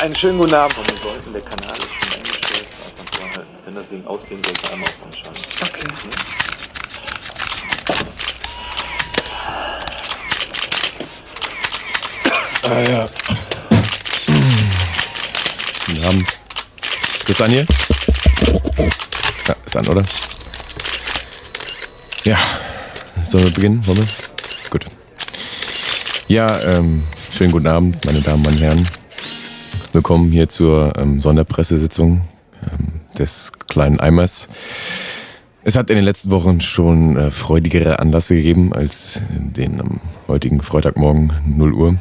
Einen schönen guten Abend. Und wir sollten, der Kanal ist schon eingestellt. Halten. Wenn das Ding ausgehen sollte, einmal auf anschalten. Okay. Ah ja. Wir haben. Ist das an hier? Ja, ist an, oder? Ja. Sollen wir beginnen? Wollen wir? Gut. Ja, ähm, schönen guten Abend, meine Damen und Herren. Willkommen hier zur ähm, Sonderpressesitzung ähm, des kleinen Eimers. Es hat in den letzten Wochen schon äh, freudigere Anlässe gegeben als den am heutigen Freitagmorgen 0 Uhr.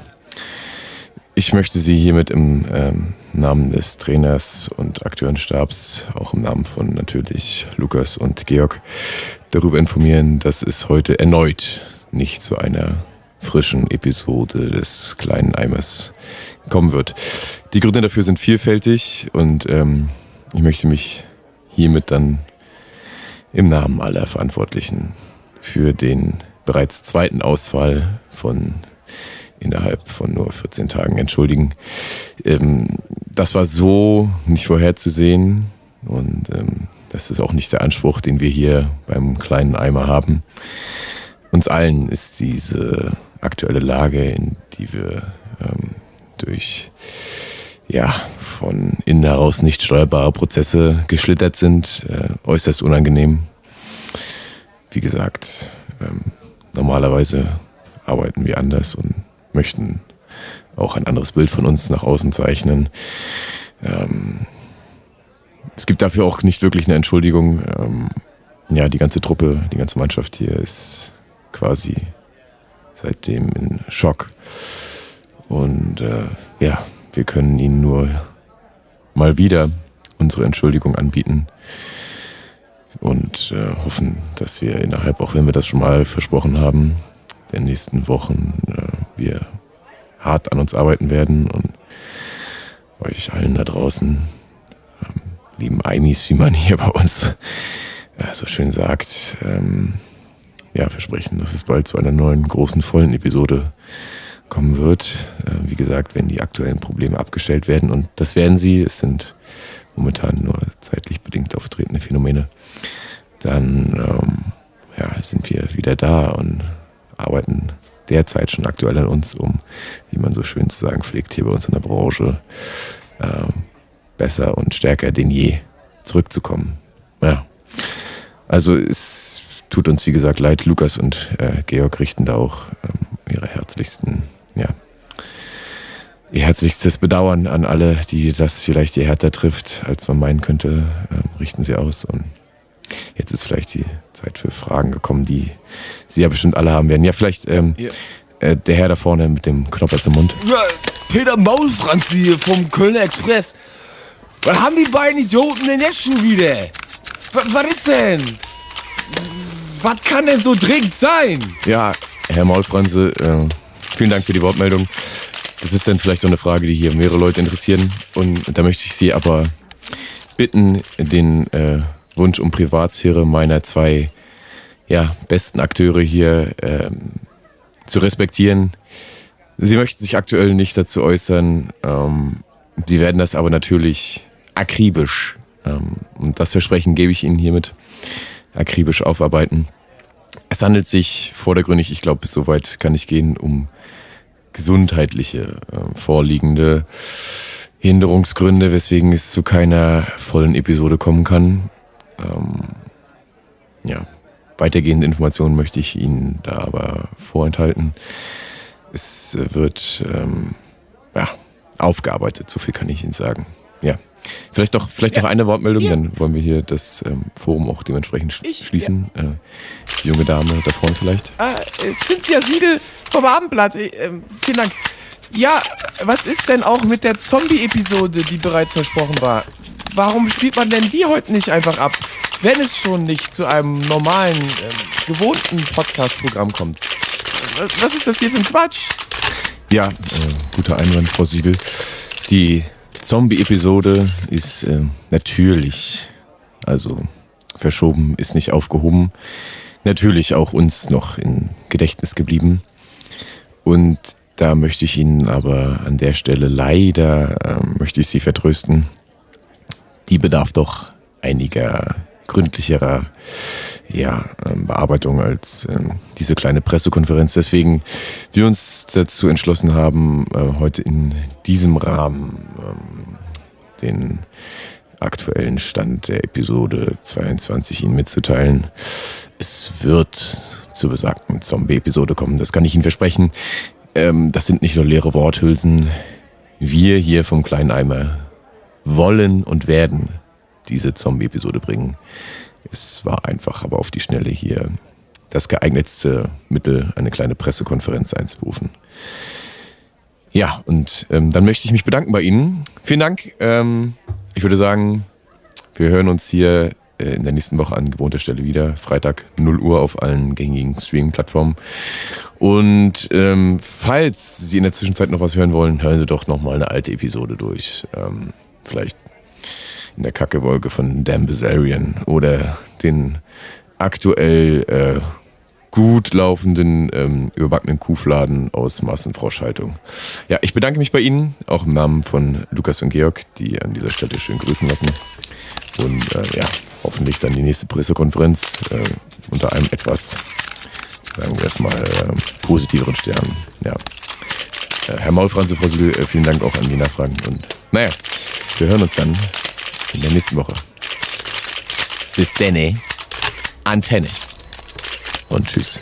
Ich möchte Sie hiermit im ähm, Namen des Trainers und Akteurenstabs, auch im Namen von natürlich Lukas und Georg, darüber informieren, dass es heute erneut nicht zu einer frischen Episode des kleinen Eimers kommen wird. Die Gründe dafür sind vielfältig und ähm, ich möchte mich hiermit dann im Namen aller Verantwortlichen für den bereits zweiten Ausfall von innerhalb von nur 14 Tagen entschuldigen. Ähm, das war so nicht vorherzusehen und ähm, das ist auch nicht der Anspruch, den wir hier beim kleinen Eimer haben. Uns allen ist diese aktuelle Lage, in die wir ähm, durch ja, von innen heraus nicht steuerbare Prozesse geschlittert sind, äh, äußerst unangenehm. Wie gesagt, ähm, normalerweise arbeiten wir anders und möchten auch ein anderes Bild von uns nach außen zeichnen. Ähm, es gibt dafür auch nicht wirklich eine Entschuldigung. Ähm, ja, die ganze Truppe, die ganze Mannschaft hier ist quasi seitdem in Schock. Und äh, ja, wir können ihnen nur mal wieder unsere Entschuldigung anbieten und äh, hoffen, dass wir innerhalb, auch wenn wir das schon mal versprochen haben, der nächsten Wochen äh, wir hart an uns arbeiten werden und euch allen da draußen, ähm, lieben Eimis, wie man hier bei uns äh, so schön sagt, ähm, ja, versprechen, dass es bald zu einer neuen großen vollen Episode kommen wird. Äh, wie gesagt, wenn die aktuellen Probleme abgestellt werden und das werden sie, es sind momentan nur zeitlich bedingt auftretende Phänomene, dann ähm, ja, sind wir wieder da und arbeiten derzeit schon aktuell an uns, um, wie man so schön zu sagen pflegt, hier bei uns in der Branche äh, besser und stärker denn je zurückzukommen. Ja. Also es tut uns, wie gesagt, leid. Lukas und äh, Georg richten da auch ähm, ihre herzlichsten, ja, ihr herzlichstes Bedauern an alle, die das vielleicht ihr härter trifft, als man meinen könnte, äh, richten sie aus. Und jetzt ist vielleicht die Zeit für Fragen gekommen, die Sie ja bestimmt alle haben werden. Ja, vielleicht ähm, Ja. äh, der Herr da vorne mit dem Knoppers im Mund. Ja, Peter Maulfranz hier vom Kölner Express. Was haben die beiden Idioten denn jetzt schon wieder? Was, was ist denn? Was kann denn so dringend sein? Ja, Herr Maulfranse, äh, vielen Dank für die Wortmeldung. Das ist dann vielleicht auch eine Frage, die hier mehrere Leute interessieren. Und da möchte ich Sie aber bitten, den äh, Wunsch um Privatsphäre meiner zwei ja, besten Akteure hier ähm, zu respektieren. Sie möchten sich aktuell nicht dazu äußern. Ähm, Sie werden das aber natürlich akribisch, ähm, und das Versprechen gebe ich Ihnen hiermit, akribisch aufarbeiten. Es handelt sich vordergründig, ich glaube, so weit kann ich gehen, um gesundheitliche äh, vorliegende Hinderungsgründe, weswegen es zu keiner vollen Episode kommen kann. Ähm, ja, weitergehende Informationen möchte ich Ihnen da aber vorenthalten. Es wird ähm, ja, aufgearbeitet, so viel kann ich Ihnen sagen. Ja. Vielleicht doch, vielleicht noch eine Wortmeldung, Ja. dann wollen wir hier das ähm, Forum auch dementsprechend sch Ich- schließen. Äh, die junge Dame da vorne vielleicht. Ah, äh, Cynthia Siegel vom Abendblatt. Äh, ähm, vielen Dank. Ja, was ist denn auch mit der Zombie-Episode, die bereits versprochen war? Warum spielt man denn die heute nicht einfach ab, wenn es schon nicht zu einem normalen, ähm, gewohnten Podcast-Programm kommt? Was, was ist das hier für ein Quatsch? Ja, äh, guter Einwand, Frau Siegel. Die Zombie-Episode ist äh, natürlich, also verschoben, ist nicht aufgehoben. Natürlich auch uns noch im Gedächtnis geblieben. Und da möchte ich Ihnen aber an der Stelle leider, ähm, möchte ich Sie vertrösten, die bedarf doch einiger gründlicherer ja, ähm, Bearbeitung als ähm, diese kleine Pressekonferenz. Deswegen wir uns dazu entschlossen haben, äh, heute in diesem Rahmen ähm, den aktuellen Stand der Episode 22 Ihnen mitzuteilen. Es wird zur besagten Zombie-Episode kommen, das kann ich Ihnen versprechen. Ähm, das sind nicht nur leere Worthülsen. Wir hier vom kleinen Eimer wollen und werden diese Zombie-Episode bringen. Es war einfach, aber auf die Schnelle hier das geeignetste Mittel, eine kleine Pressekonferenz einzuberufen. Ja, und ähm, dann möchte ich mich bedanken bei Ihnen. Vielen Dank. Ähm, ich würde sagen, wir hören uns hier äh, in der nächsten Woche an gewohnter Stelle wieder. Freitag 0 Uhr auf allen gängigen Streaming-Plattformen. Und ähm, falls Sie in der Zwischenzeit noch was hören wollen, hören Sie doch noch mal eine alte Episode durch. Ähm, vielleicht in der Kackewolke von Dan Bazarian oder den aktuell äh, gut laufenden, ähm, überbackenen Kuhfladen aus Massenfroschhaltung. Ja, ich bedanke mich bei Ihnen, auch im Namen von Lukas und Georg, die an dieser Stelle schön grüßen lassen. Und äh, ja, hoffentlich dann die nächste Pressekonferenz äh, unter einem etwas, sagen wir erstmal, äh, positiveren Stern. Ja. Äh, Herr Maulfranze, Frau Sügel, äh, vielen Dank auch an die Nachfragen. Und naja, wir hören uns dann in der nächsten Woche. Bis denne. Antenne. Und tschüss.